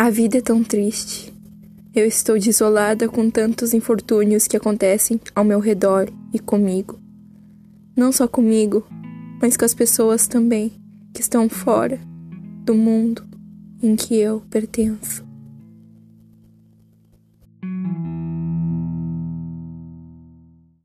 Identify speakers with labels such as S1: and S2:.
S1: A vida é tão triste. Eu estou desolada com tantos infortúnios que acontecem ao meu redor e comigo. Não só comigo, mas com as pessoas também que estão fora do mundo em que eu pertenço.